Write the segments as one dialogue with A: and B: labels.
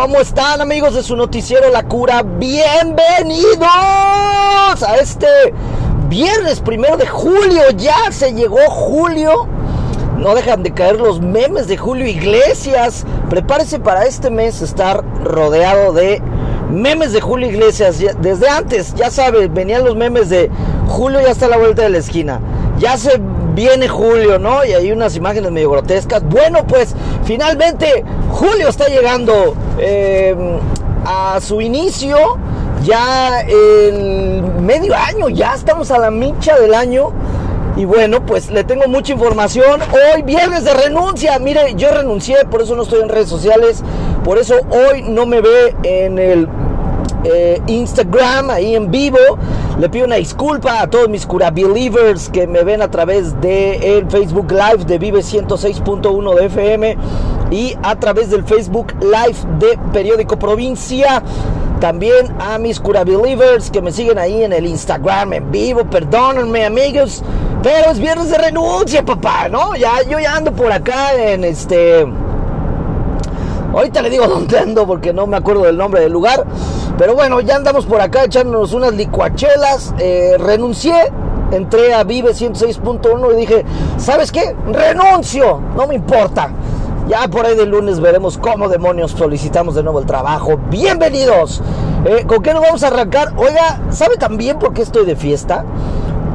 A: ¿Cómo están amigos de su noticiero La Cura? Bienvenidos a este viernes primero de julio. Ya se llegó julio. No dejan de caer los memes de Julio Iglesias. Prepárese para este mes estar rodeado de memes de Julio Iglesias. Desde antes, ya sabe, venían los memes de Julio ya está a la vuelta de la esquina. Ya se viene Julio, ¿no? Y hay unas imágenes medio grotescas. Bueno, pues finalmente Julio está llegando eh, a su inicio. Ya el medio año, ya estamos a la micha del año. Y bueno, pues le tengo mucha información. Hoy viernes de renuncia. Mire, yo renuncié, por eso no estoy en redes sociales. Por eso hoy no me ve en el eh, Instagram, ahí en vivo. Le pido una disculpa a todos mis cura believers que me ven a través de el Facebook Live de Vive 106.1 de FM y a través del Facebook Live de Periódico Provincia. También a mis cura believers que me siguen ahí en el Instagram en vivo. Perdónenme, amigos, pero es viernes de renuncia, papá, ¿no? Ya yo ya ando por acá en este Ahorita le digo dónde ando porque no me acuerdo del nombre del lugar. Pero bueno, ya andamos por acá echándonos unas licuachelas. Eh, renuncié, entré a Vive 106.1 y dije, ¿sabes qué? Renuncio, no me importa. Ya por ahí de lunes veremos cómo demonios solicitamos de nuevo el trabajo. Bienvenidos. Eh, ¿Con qué nos vamos a arrancar? Oiga, ¿sabe también por qué estoy de fiesta?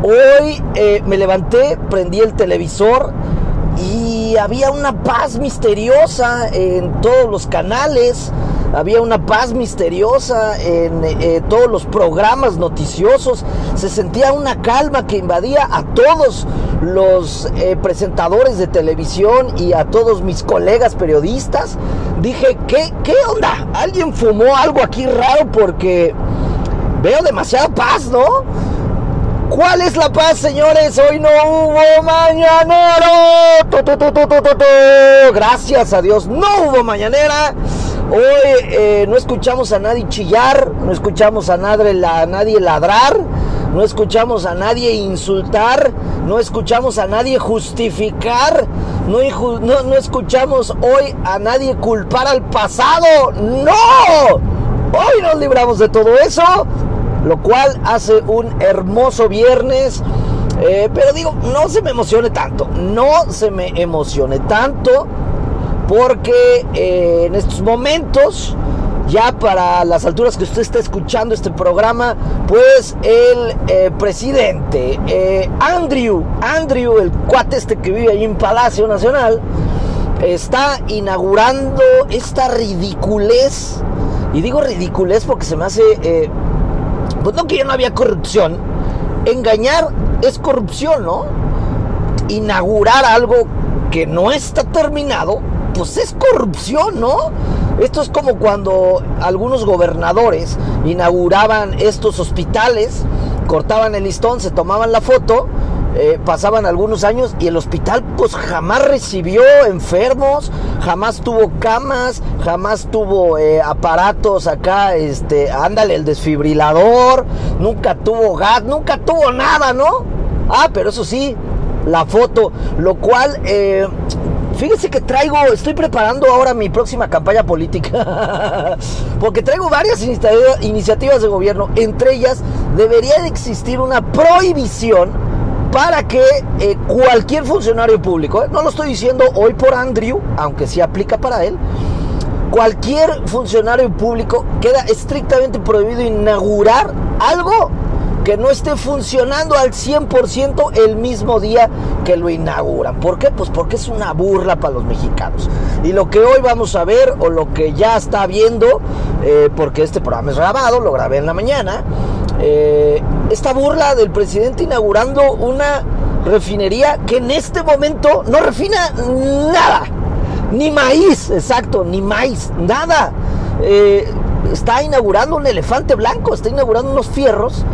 A: Hoy eh, me levanté, prendí el televisor y había una paz misteriosa en todos los canales, había una paz misteriosa en eh, todos los programas noticiosos, se sentía una calma que invadía a todos los eh, presentadores de televisión y a todos mis colegas periodistas. Dije, ¿qué, ¿qué onda? ¿Alguien fumó algo aquí raro? Porque veo demasiada paz, ¿no? ¿Cuál es la paz, señores? Hoy no hubo mañanero. Gracias a Dios, no hubo mañanera. Hoy eh, no escuchamos a nadie chillar, no escuchamos a nadie, ladrar, no escuchamos a nadie insultar, no escuchamos a nadie justificar, no, no escuchamos hoy a nadie culpar al pasado. ¡No! Hoy nos libramos de todo eso lo cual hace un hermoso viernes. Eh, pero digo, no se me emocione tanto, no se me emocione tanto, porque eh, en estos momentos, ya para las alturas que usted está escuchando este programa, pues el eh, presidente Andrew, Andrew, el cuate este que vive ahí en Palacio Nacional, está inaugurando esta ridiculez. Y digo ridiculez porque se me hace pues no que ya no había corrupción. Engañar es corrupción, ¿no? Inaugurar algo que no está terminado, pues es corrupción, ¿no? Esto es como cuando algunos gobernadores inauguraban estos hospitales, cortaban el listón, se tomaban la foto eh, pasaban algunos años y el hospital pues jamás recibió enfermos, jamás tuvo camas, jamás tuvo eh, aparatos acá, este, ándale, el desfibrilador, nunca tuvo gas, nunca tuvo nada, ¿no? Ah, pero eso sí, la foto, lo cual... Eh, fíjese que traigo, estoy preparando ahora mi próxima campaña política, porque traigo varias iniciativas de gobierno, entre ellas debería de existir una prohibición para que eh, cualquier funcionario público, eh, no lo estoy diciendo hoy por Andrew, aunque sí aplica para él, cualquier funcionario público queda estrictamente prohibido inaugurar algo que no esté funcionando al 100% el mismo día que lo inauguran. ¿Por qué? Pues porque es una burla para los mexicanos. Y lo que hoy vamos a ver, o lo que ya está viendo, eh, porque este programa es grabado, lo grabé en la mañana, eh, esta burla del presidente inaugurando una refinería que en este momento no refina nada, ni maíz, exacto, ni maíz, nada. Eh, está inaugurando un elefante blanco, está inaugurando unos fierros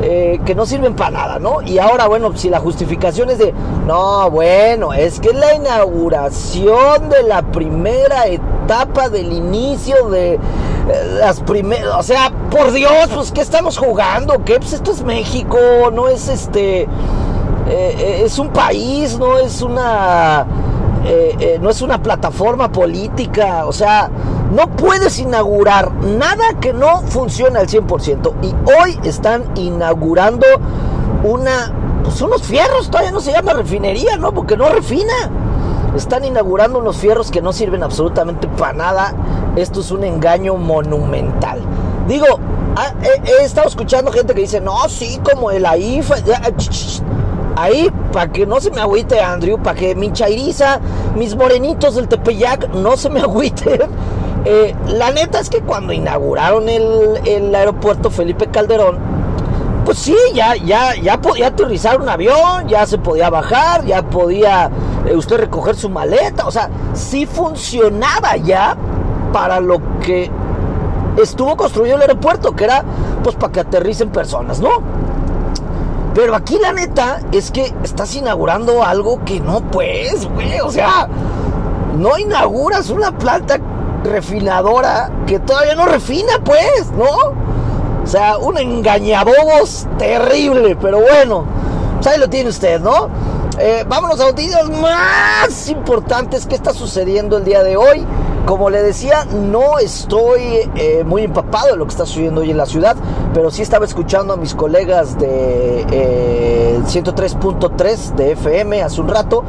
A: eh, que no sirven para nada, ¿no? Y ahora, bueno, si la justificación es de, no, bueno, es que la inauguración de la primera etapa del inicio de las primeras, o sea, por Dios, pues, ¿qué estamos jugando? ¿Qué? Pues esto es México, no es este, eh, es un país, no es una eh, eh, no es una plataforma política, o sea, no puedes inaugurar nada que no funcione al 100%. Y hoy están inaugurando una, pues unos fierros, todavía no se llama refinería, ¿no? Porque no refina. Están inaugurando unos fierros que no sirven absolutamente para nada. Esto es un engaño monumental. Digo, ah, he, estado escuchando gente que dice, no, sí, como el AIFA. Ahí, para que no se me agüite, Andrew, para que mi chairiza, mis morenitos del Tepeyac no se me agüiten. Eh, la neta es que cuando inauguraron el, el aeropuerto Felipe Calderón, pues sí, ya, ya, ya podía aterrizar un avión, ya se podía bajar, ya podía eh, usted recoger su maleta, o sea, sí funcionaba ya para lo que estuvo construido el aeropuerto, que era pues para que aterricen personas, ¿no? Pero aquí la neta es que estás inaugurando algo que no puedes, güey, o sea, no inauguras una planta refinadora que todavía no refina, pues, ¿no? O sea, un engañabobos terrible, pero bueno, pues ahí lo tiene usted, ¿no? Eh, vámonos a noticias más importantes que está sucediendo el día de hoy. Como le decía, no estoy eh, muy empapado de lo que está sucediendo hoy en la ciudad, pero sí estaba escuchando a mis colegas de 103.3 eh, de FM hace un rato.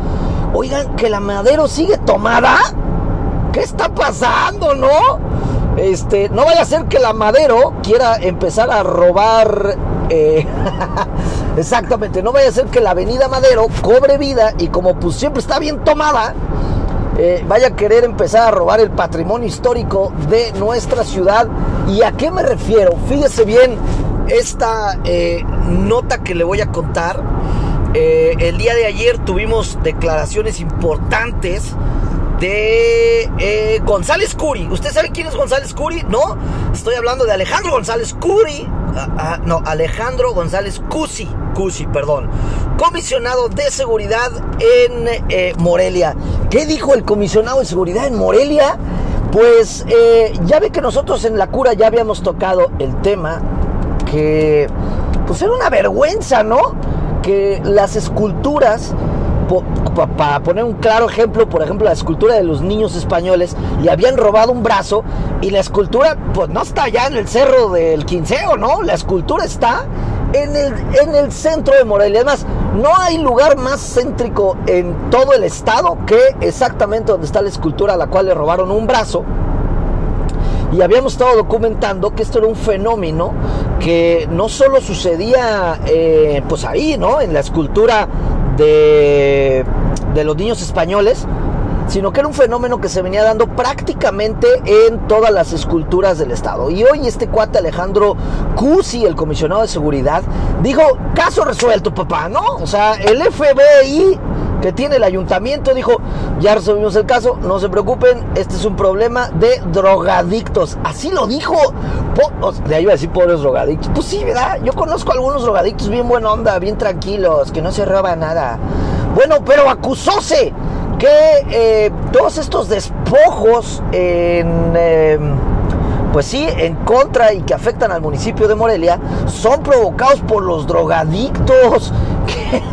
A: Oigan, que la Madero sigue tomada. ¿Qué está pasando, no? Este, no vaya a ser que la Madero quiera empezar a robar eh, exactamente, no vaya a ser que la avenida Madero cobre vida y como pues siempre está bien tomada, eh, vaya a querer empezar a robar el patrimonio histórico de nuestra ciudad. ¿Y a qué me refiero? Fíjese bien esta eh, nota que le voy a contar. el día de ayer tuvimos declaraciones importantes de eh, González Curi. ¿Usted sabe quién es González Curi? No, estoy hablando de Alejandro González Curi. Ah, ah, no, Alejandro González Cusi, Cusi, perdón. Comisionado de seguridad en eh, Morelia. ¿Qué dijo el comisionado de seguridad en Morelia? Pues eh, ya ve que nosotros en la cura ya habíamos tocado el tema que pues era una vergüenza, ¿no? Que las esculturas para poner un claro ejemplo, por ejemplo, la escultura de los niños españoles, le habían robado un brazo y la escultura, pues no está allá en el cerro del Quinceo, ¿no? La escultura está en el, en el centro de Morelia. Además, no hay lugar más céntrico en todo el estado que exactamente donde está la escultura a la cual le robaron un brazo. Y habíamos estado documentando que esto era un fenómeno que no solo sucedía eh, pues ahí, ¿no? En la escultura de, los niños españoles, sino que era un fenómeno que se venía dando prácticamente en todas las esculturas del Estado. Y hoy este cuate Alejandro Cusi, el comisionado de seguridad, dijo, caso resuelto, papá, ¿no? O sea, el FBI que tiene el ayuntamiento dijo, ya resolvimos el caso, no se preocupen, este es un problema de drogadictos. Así lo dijo. de ahí iba a decir pobres drogadictos. Pues sí, ¿verdad? Yo conozco a algunos drogadictos bien buena onda, bien tranquilos, que no se roba nada. Bueno, pero acusóse que eh, todos estos despojos en... Em, pues sí, en contra y que afectan al municipio de Morelia, son provocados por los drogadictos.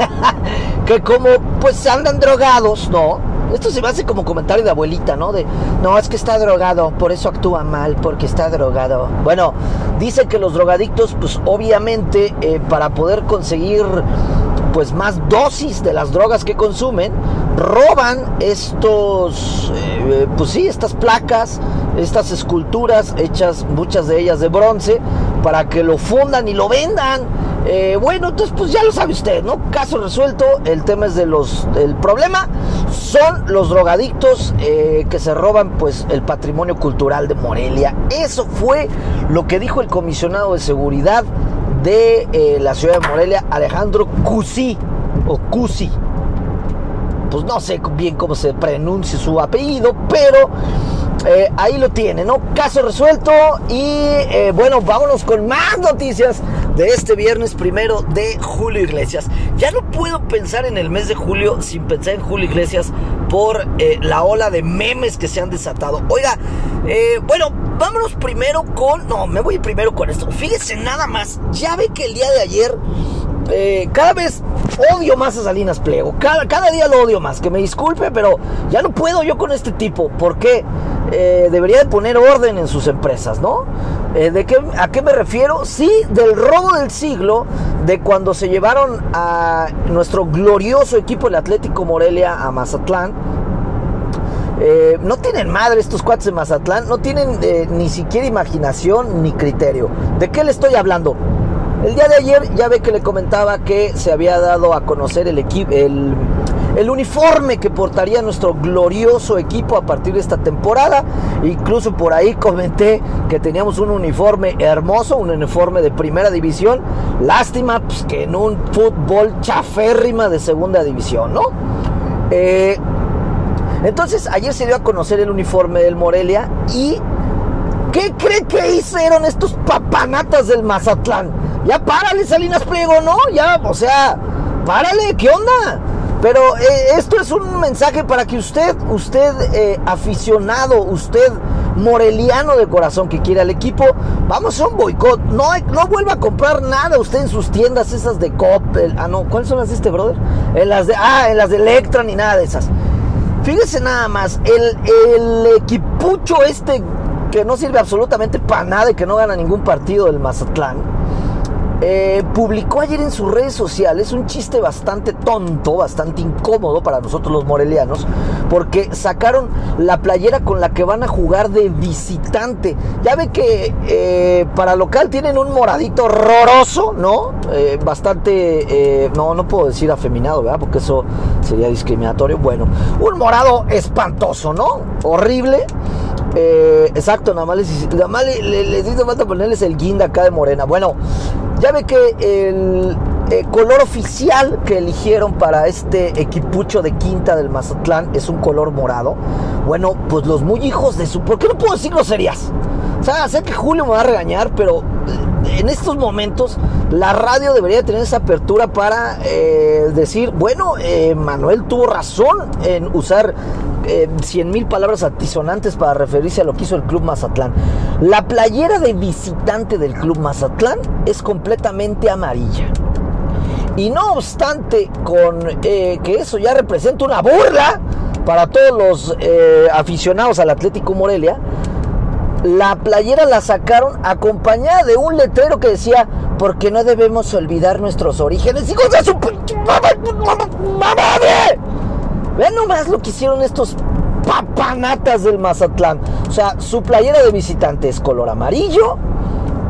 A: que como pues andan drogados, ¿no? Esto se me hace como comentario de abuelita, ¿no? De, no, es que está drogado, por eso actúa mal, porque está drogado. Bueno, dice que los drogadictos, pues obviamente, eh, para poder conseguir pues más dosis de las drogas que consumen, roban estos, eh, pues sí, estas placas, estas esculturas hechas, muchas de ellas de bronce, para que lo fundan y lo vendan. Eh, bueno, entonces pues ya lo sabe usted, ¿no? Caso resuelto, el tema es de los, el problema son los drogadictos eh, que se roban pues el patrimonio cultural de Morelia. Eso fue lo que dijo el comisionado de seguridad de eh, la ciudad de Morelia, Alejandro Cusi, o Cusi. Pues no sé bien cómo se pronuncia su apellido, pero eh, ahí lo tiene, ¿no? Caso resuelto y eh, bueno, vámonos con más noticias de este viernes primero de Julio Iglesias. Ya no puedo pensar en el mes de julio sin pensar en Julio Iglesias por eh, la ola de memes que se han desatado. Oiga, bueno, vámonos primero con... No, me voy primero con esto. Fíjese nada más, ya ve que el día de ayer eh, cada vez odio más a Salinas Pliego. Cada, cada, día lo odio más. Que me disculpe, pero ya no puedo yo con este tipo. Porque eh, debería de poner orden en sus empresas, ¿no? Eh, ¿de qué, ¿A qué me refiero? Sí, del robo del siglo, de cuando se llevaron a nuestro glorioso equipo, el Atlético Morelia, a Mazatlán. Eh, no tienen madre estos cuates de Mazatlán, no tienen ni siquiera imaginación ni criterio. ¿De qué le estoy hablando? El día de ayer ya ve que le comentaba que se había dado a conocer el equipo, el, uniforme que portaría nuestro glorioso equipo a partir de esta temporada. Incluso por ahí comenté que teníamos un uniforme hermoso, un uniforme de primera división. Lástima pues, que en un fútbol chaférrima de segunda división, ¿no? Eh, entonces ayer se dio a conocer el uniforme del Morelia y ¿qué cree que hicieron estos papanatas del Mazatlán? Ya párale, Salinas Pliego, ¿no? Ya, o sea, párale, ¿qué onda? Pero eh, esto es un mensaje para que usted, usted eh, aficionado, usted moreliano de corazón que quiere al equipo, vamos a un boicot. No, no vuelva a comprar nada usted en sus tiendas esas de Coppel. Ah, no, ¿cuáles son las de este, brother? En las de, ah, en las de Electra ni nada de esas. Fíjese nada más, el, el equipucho este que no sirve absolutamente para nada y que no gana ningún partido del Mazatlán eh, publicó ayer en sus redes sociales un chiste bastante tonto, bastante incómodo para nosotros los morelianos, porque sacaron la playera con la que van a jugar de visitante. Ya ve que eh, para local tienen un moradito horroroso, ¿no? Eh, bastante, no, no puedo decir afeminado, ¿verdad? Porque eso sería discriminatorio. Bueno, un morado espantoso, ¿no? Horrible. exacto, nada más les, nada les, les, falta ponerles el guinda acá de morena. Bueno, ya ve que el, eh, color oficial que eligieron para este equipucho de quinta del Mazatlán es un color morado. Bueno, pues los muy hijos de su... ¿Por qué no puedo decir groserías? O sea, sé que Julio me va a regañar, pero eh, en estos momentos la radio debería tener esa apertura para eh, decir, bueno, Manuel tuvo razón en usar cien mil palabras atisonantes para referirse a lo que hizo el Club Mazatlán. La playera de visitante del Club Mazatlán es completamente amarilla. Y no obstante, con eh, que eso ya representa una burla para todos los eh, aficionados al Atlético Morelia, la playera la sacaron acompañada de un letrero que decía, porque no debemos olvidar nuestros orígenes. ¡Hijos de. Vean nomás lo que hicieron estos papanatas del Mazatlán. O sea, su playera de visitante es color amarillo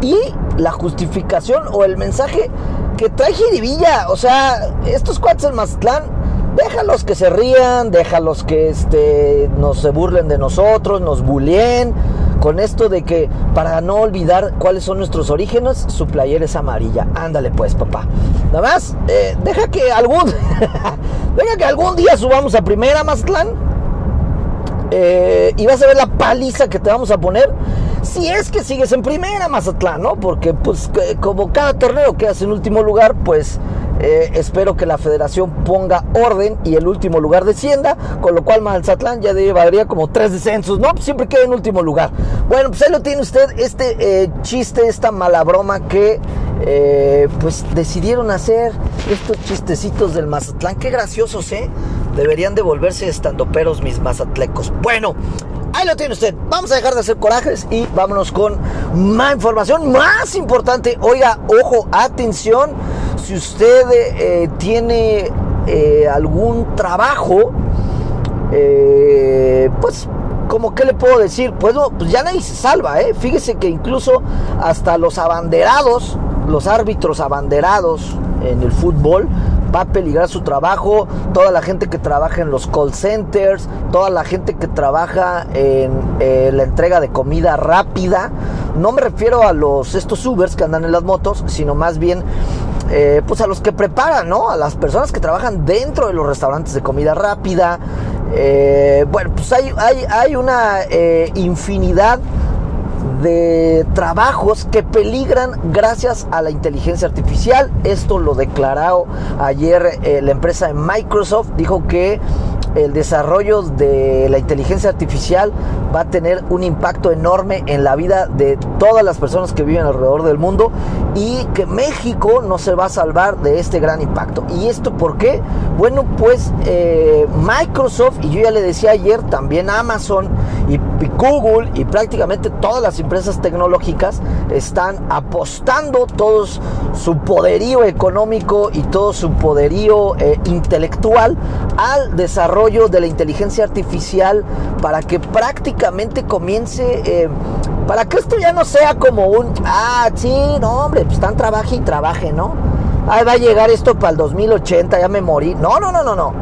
A: y la justificación o el mensaje que trae Jiribilla. O sea, estos cuates del Mazatlán, déjalos que se rían, déjalos que este, nos se burlen de nosotros, nos buleen con esto de que para no olvidar cuáles son nuestros orígenes, su playera es amarilla. Ándale pues, papá. Nada más, eh, deja que algún, deja que algún día subamos a primera Mazatlán. Eh, y vas a ver la paliza que te vamos a poner si es que sigues en primera Mazatlán, ¿no? Porque pues como cada torneo quedas en último lugar, pues eh, espero que la federación ponga orden y el último lugar descienda, con lo cual Mazatlán ya llevaría como tres descensos, ¿no? Siempre queda en último lugar. Bueno, pues ahí lo tiene usted, este eh, chiste, esta mala broma que eh, pues decidieron hacer estos chistecitos del Mazatlán. Qué graciosos, ¿eh? Deberían devolverse estando peros mis mazatlecos. Bueno, Ahí lo tiene usted. Vamos a dejar de hacer corajes y vámonos con más información. Más importante, oiga, ojo, atención. Si usted eh, tiene eh, algún trabajo, eh, pues como que le puedo decir, pues, pues ya nadie se salva, ¿eh? Fíjese que incluso hasta los abanderados, los árbitros abanderados en el fútbol, va a peligrar su trabajo, toda la gente que trabaja en los call centers, toda la gente que trabaja en la entrega de comida rápida. No me refiero a los estos Ubers que andan en las motos, sino más bien eh, pues a los que preparan, ¿no? A las personas que trabajan dentro de los restaurantes de comida rápida. Eh, bueno, pues hay, hay, hay una infinidad de trabajos que peligran gracias a la inteligencia artificial. Esto lo declaró ayer eh, la empresa de Microsoft. Dijo que el desarrollo de la inteligencia artificial va a tener un impacto enorme en la vida de todas las personas que viven alrededor del mundo y que México no se va a salvar de este gran impacto. ¿Y esto por qué? Bueno, pues eh, Microsoft, y yo ya le decía ayer, también Amazon y Google y prácticamente todas las empresas tecnológicas están apostando todo su poderío económico y todo su poderío eh, intelectual al desarrollo de la inteligencia artificial para que prácticamente comience, eh, para que esto ya no sea como un, ah, sí, no, hombre, pues están trabaje y trabaje, ¿no? Ahí va a llegar esto para el 2080, ya me morí. No, no, no, no, no.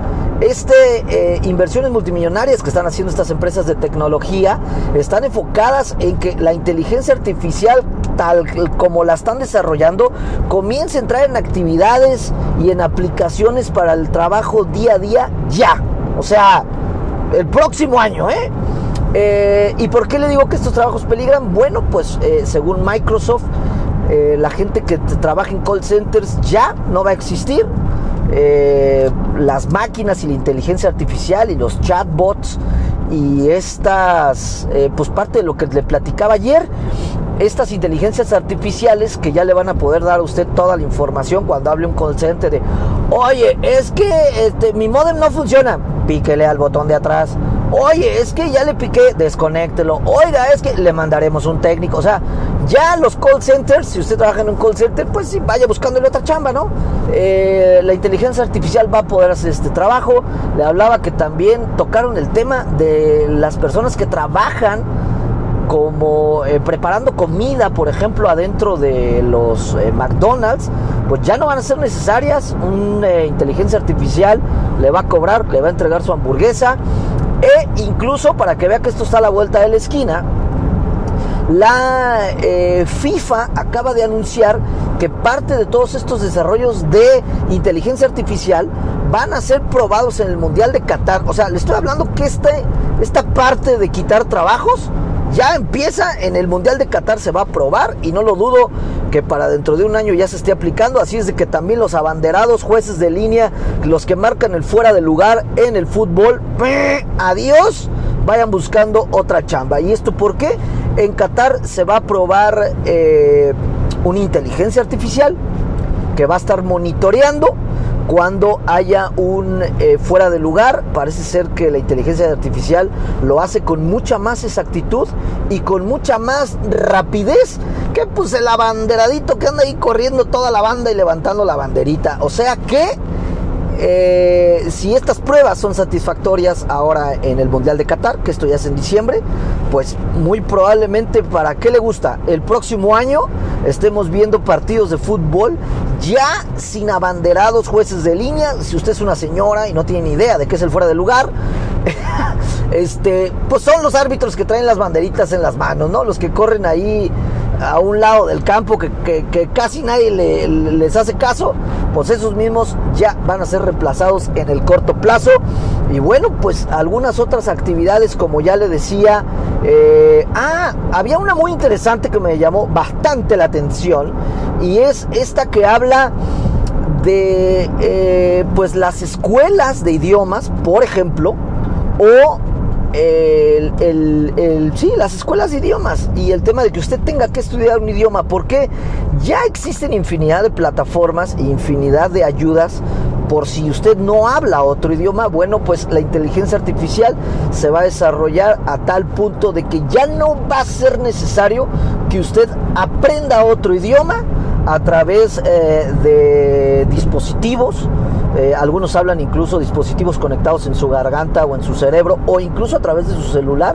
A: Este, eh, inversiones multimillonarias que están haciendo estas empresas de tecnología están enfocadas en que la inteligencia artificial tal como la están desarrollando comience a entrar en actividades y en aplicaciones para el trabajo día a día ya. O sea, el próximo año, ¿eh? Eh y por qué le digo que estos trabajos peligran? Bueno, pues eh, según Microsoft, la gente que trabaja en call centers ya no va a existir eh, las máquinas y la inteligencia artificial y los chatbots y estas, eh, pues parte de lo que le platicaba ayer, estas inteligencias artificiales que ya le van a poder dar a usted toda la información cuando hable un call center de, oye, es que este, mi modem no funciona, píquele al botón de atrás. Oye, es que ya le piqué, desconéctelo. Oiga, es que le mandaremos un técnico. O sea, ya los call centers, si usted trabaja en un call center, pues sí, vaya buscándole otra chamba, ¿no? Eh, la inteligencia artificial va a poder hacer este trabajo. Le hablaba que también tocaron el tema de las personas que trabajan como eh, preparando comida, por ejemplo, adentro de los eh, McDonald's, pues ya no van a ser necesarias. Una inteligencia artificial le va a cobrar, le va a entregar su hamburguesa. E incluso para que vea que esto está a la vuelta de la esquina, la eh, FIFA acaba de anunciar que parte de todos estos desarrollos de inteligencia artificial van a ser probados en el Mundial de Qatar. O sea, le estoy hablando que este, esta parte de quitar trabajos ya empieza en el Mundial de Qatar, se va a probar y no lo dudo que para dentro de un año ya se esté aplicando. Así es de que también los abanderados, jueces de línea, los que marcan el fuera de lugar en el fútbol, adiós, vayan buscando otra chamba. ¿Y esto por qué? En Qatar se va a probar eh, una inteligencia artificial que va a estar monitoreando cuando haya un eh, fuera de lugar. Parece ser que la inteligencia artificial lo hace con mucha más exactitud y con mucha más rapidez que pues el abanderadito que anda ahí corriendo toda la banda y levantando la banderita. O sea que eh, si estas pruebas son satisfactorias ahora en el Mundial de Qatar, que esto ya es en diciembre, pues muy probablemente para qué le gusta, el próximo año estemos viendo partidos de fútbol ya sin abanderados jueces de línea. Si usted es una señora y no tiene ni idea de qué es el fuera de lugar, este, pues son los árbitros que traen las banderitas en las manos, ¿no? Los que corren ahí a un lado del campo que, casi nadie les hace caso, pues esos mismos ya van a ser reemplazados en el corto plazo. Y bueno, pues algunas otras actividades, como ya le decía, eh, ah, había una muy interesante que me llamó bastante la atención y es esta que habla de eh, pues las escuelas de idiomas, por ejemplo, o el, sí, las escuelas de idiomas y el tema de que usted tenga que estudiar un idioma, porque ya existen infinidad de plataformas e infinidad de ayudas por si usted no habla otro idioma, bueno, pues la inteligencia artificial se va a desarrollar a tal punto de que ya no va a ser necesario que usted aprenda otro idioma a través eh, de dispositivos eh, algunos hablan incluso dispositivos conectados en su garganta o en su cerebro o incluso a través de su celular.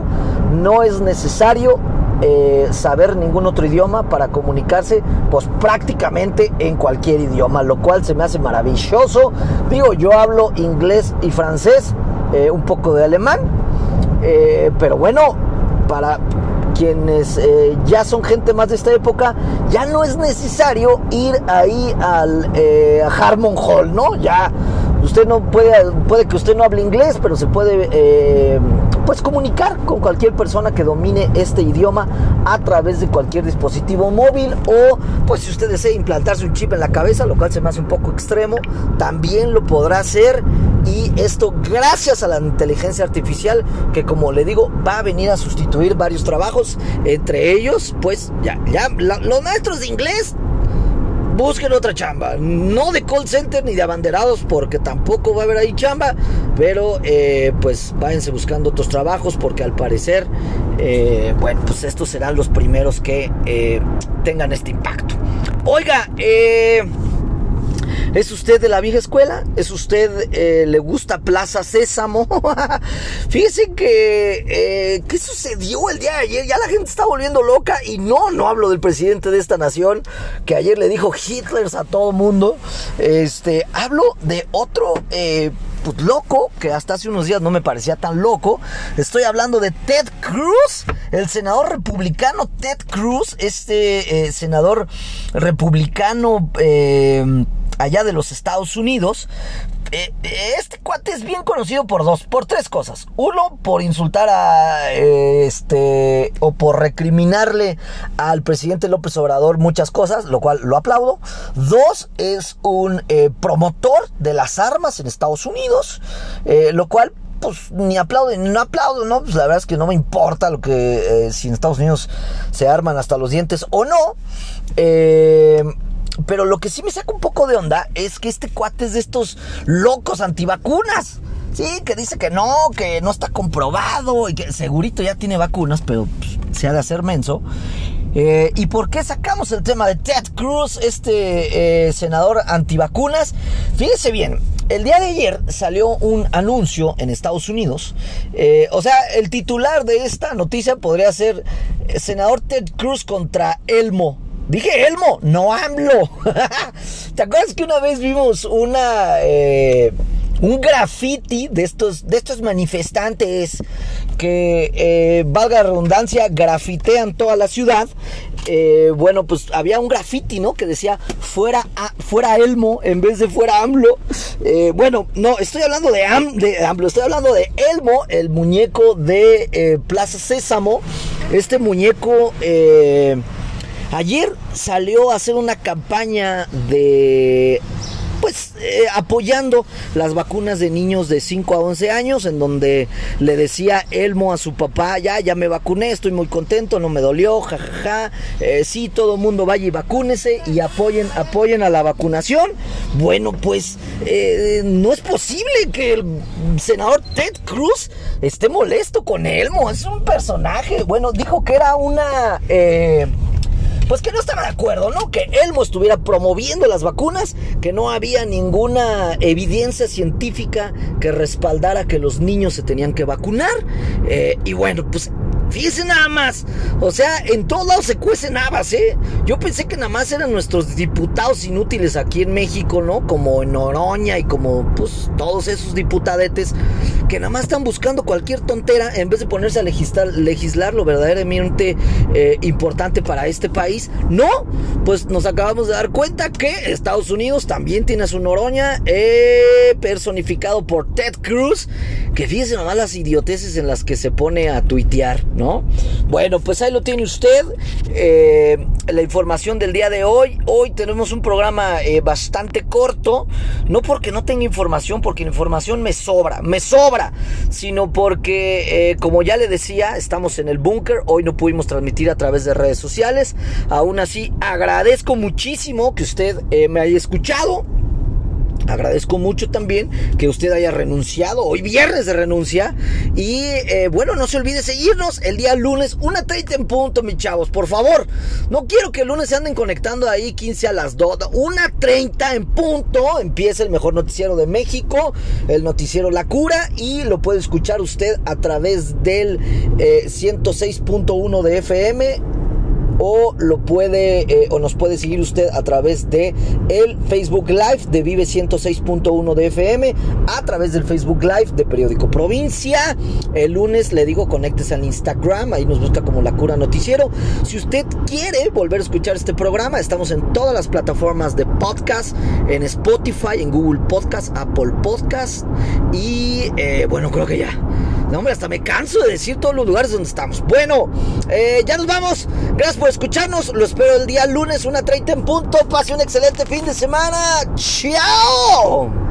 A: No es necesario eh, saber ningún otro idioma para comunicarse pues prácticamente en cualquier idioma, lo cual se me hace maravilloso. Digo, yo hablo inglés y francés, eh, un poco de alemán, pero bueno, para quienes eh, ya son gente más de esta época, ya no es necesario ir ahí al eh, Harmon Hall, ¿no? Ya usted no puede, puede que usted no hable inglés, pero se puede eh, pues comunicar con cualquier persona que domine este idioma a través de cualquier dispositivo móvil o pues si usted desea implantarse un chip en la cabeza, lo cual se me hace un poco extremo, también lo podrá hacer. Y esto gracias a la inteligencia artificial que como le digo va a venir a sustituir varios trabajos, entre ellos pues ya, ya los maestros de inglés busquen otra chamba. No de call center ni de abanderados, porque tampoco va a haber ahí chamba. Pero eh, pues váyanse buscando otros trabajos, porque al parecer, eh, bueno, pues estos serán los primeros que eh, tengan este impacto. Oiga, eh. ¿Es usted de la vieja escuela? ¿Es usted, eh, le gusta Plaza Sésamo? Fíjese que, eh, ¿qué sucedió el día de ayer? Ya la gente está volviendo loca y no, no hablo del presidente de esta nación que ayer le dijo Hitlers a todo mundo. Este, hablo de otro... Eh, pues, loco, que hasta hace unos días no me parecía tan loco. Estoy hablando de Ted Cruz, el senador republicano Ted Cruz, este senador republicano allá de los Estados Unidos. Eh, este cuate es bien conocido por dos, por tres cosas. Uno, por insultar a este o por recriminarle al presidente López Obrador muchas cosas, lo cual lo aplaudo. Dos, es un eh, promotor de las armas en Estados Unidos, eh, lo cual pues ni aplaudo no aplaudo, ¿no? Pues la verdad es que no me importa lo que si en Estados Unidos se arman hasta los dientes o no. Eh, pero lo que sí me saca un poco de onda es que este cuate es de estos locos antivacunas. Sí, que dice que no, que no está comprobado y que segurito ya tiene vacunas, pero pues, se ha de hacer menso. Eh, ¿Y por qué sacamos el tema de Ted Cruz, este eh, senador antivacunas? Fíjese bien, el día de ayer salió un anuncio en Estados Unidos. Eh, o sea, el titular de esta noticia podría ser senador Ted Cruz contra Elmo. Dije Elmo, no AMLO. ¿Te acuerdas que una vez vimos una... Eh, un graffiti de estos, de estos manifestantes que, eh, valga redundancia, grafitean toda la ciudad. Eh, bueno, pues había un graffiti, ¿no? Que decía fuera, fuera Elmo en vez de fuera AMLO. bueno, no, estoy hablando de, de, AMLO, estoy hablando de Elmo, el muñeco de Plaza Sésamo. Este muñeco Ayer salió a hacer una campaña de pues eh, apoyando las vacunas de niños de 5 a 11 años, en donde le decía Elmo a su papá, ya, ya me vacuné, estoy muy contento, no me dolió, jajaja, ja, eh, sí, todo mundo vaya y vacúnese y apoyen, apoyen a la vacunación. Bueno, pues eh, no es posible que el senador Ted Cruz esté molesto con Elmo, es un personaje, bueno, dijo que era una pues que no estaba de acuerdo, ¿no? Que Elmo estuviera promoviendo las vacunas, que no había ninguna evidencia científica que respaldara que los niños se tenían que vacunar. Eh, y bueno, pues Fíjense nada más. O sea, en todos lados se cuecen habas, ¿eh? Yo pensé que nada más eran nuestros diputados inútiles aquí en México, ¿no? Como en Oroña y como, pues, todos esos diputadetes que nada más están buscando cualquier tontera en vez de ponerse a legislar, legislar lo verdaderamente eh, importante para este país. No, pues nos acabamos de dar cuenta que Estados Unidos también tiene a su Noroña eh, personificado por Ted Cruz. Que fíjense nomás las idioteces en las que se pone a tuitear, ¿no? Bueno, pues ahí lo tiene usted, eh, la información del día de hoy. Hoy tenemos un programa eh, bastante corto, no porque no tenga información, porque información me sobra, me sobra, sino porque, eh, como ya le decía, estamos en el búnker, hoy no pudimos transmitir a través de redes sociales. Aún así, agradezco muchísimo que usted me haya escuchado. Agradezco mucho también que usted haya renunciado, hoy viernes de renuncia. Y eh, bueno, no se olvide seguirnos el día lunes, una 30 en punto, mis chavos, por favor. No quiero que el lunes se anden conectando ahí 15 a las 2, una 30 en punto. Empieza el mejor noticiero de México, el noticiero La Cura, y lo puede escuchar usted a través del 106.1 eh, de FM o lo puede eh, o nos puede seguir usted a través de el Facebook Live de Vive 106.1 de FM, a través del Facebook Live de Periódico Provincia. El lunes le digo, conéctese al Instagram, ahí nos busca como La Cura Noticiero. Si usted quiere volver a escuchar este programa, estamos en todas las plataformas de podcast, en Spotify, en Google Podcast, Apple Podcast y eh, bueno, creo que ya. No, hombre, hasta me canso de decir todos los lugares donde estamos. Bueno, eh, ya nos vamos. Gracias por escucharnos. Lo espero el día lunes, una 30 en punto. Pase un excelente fin de semana. ¡Chao!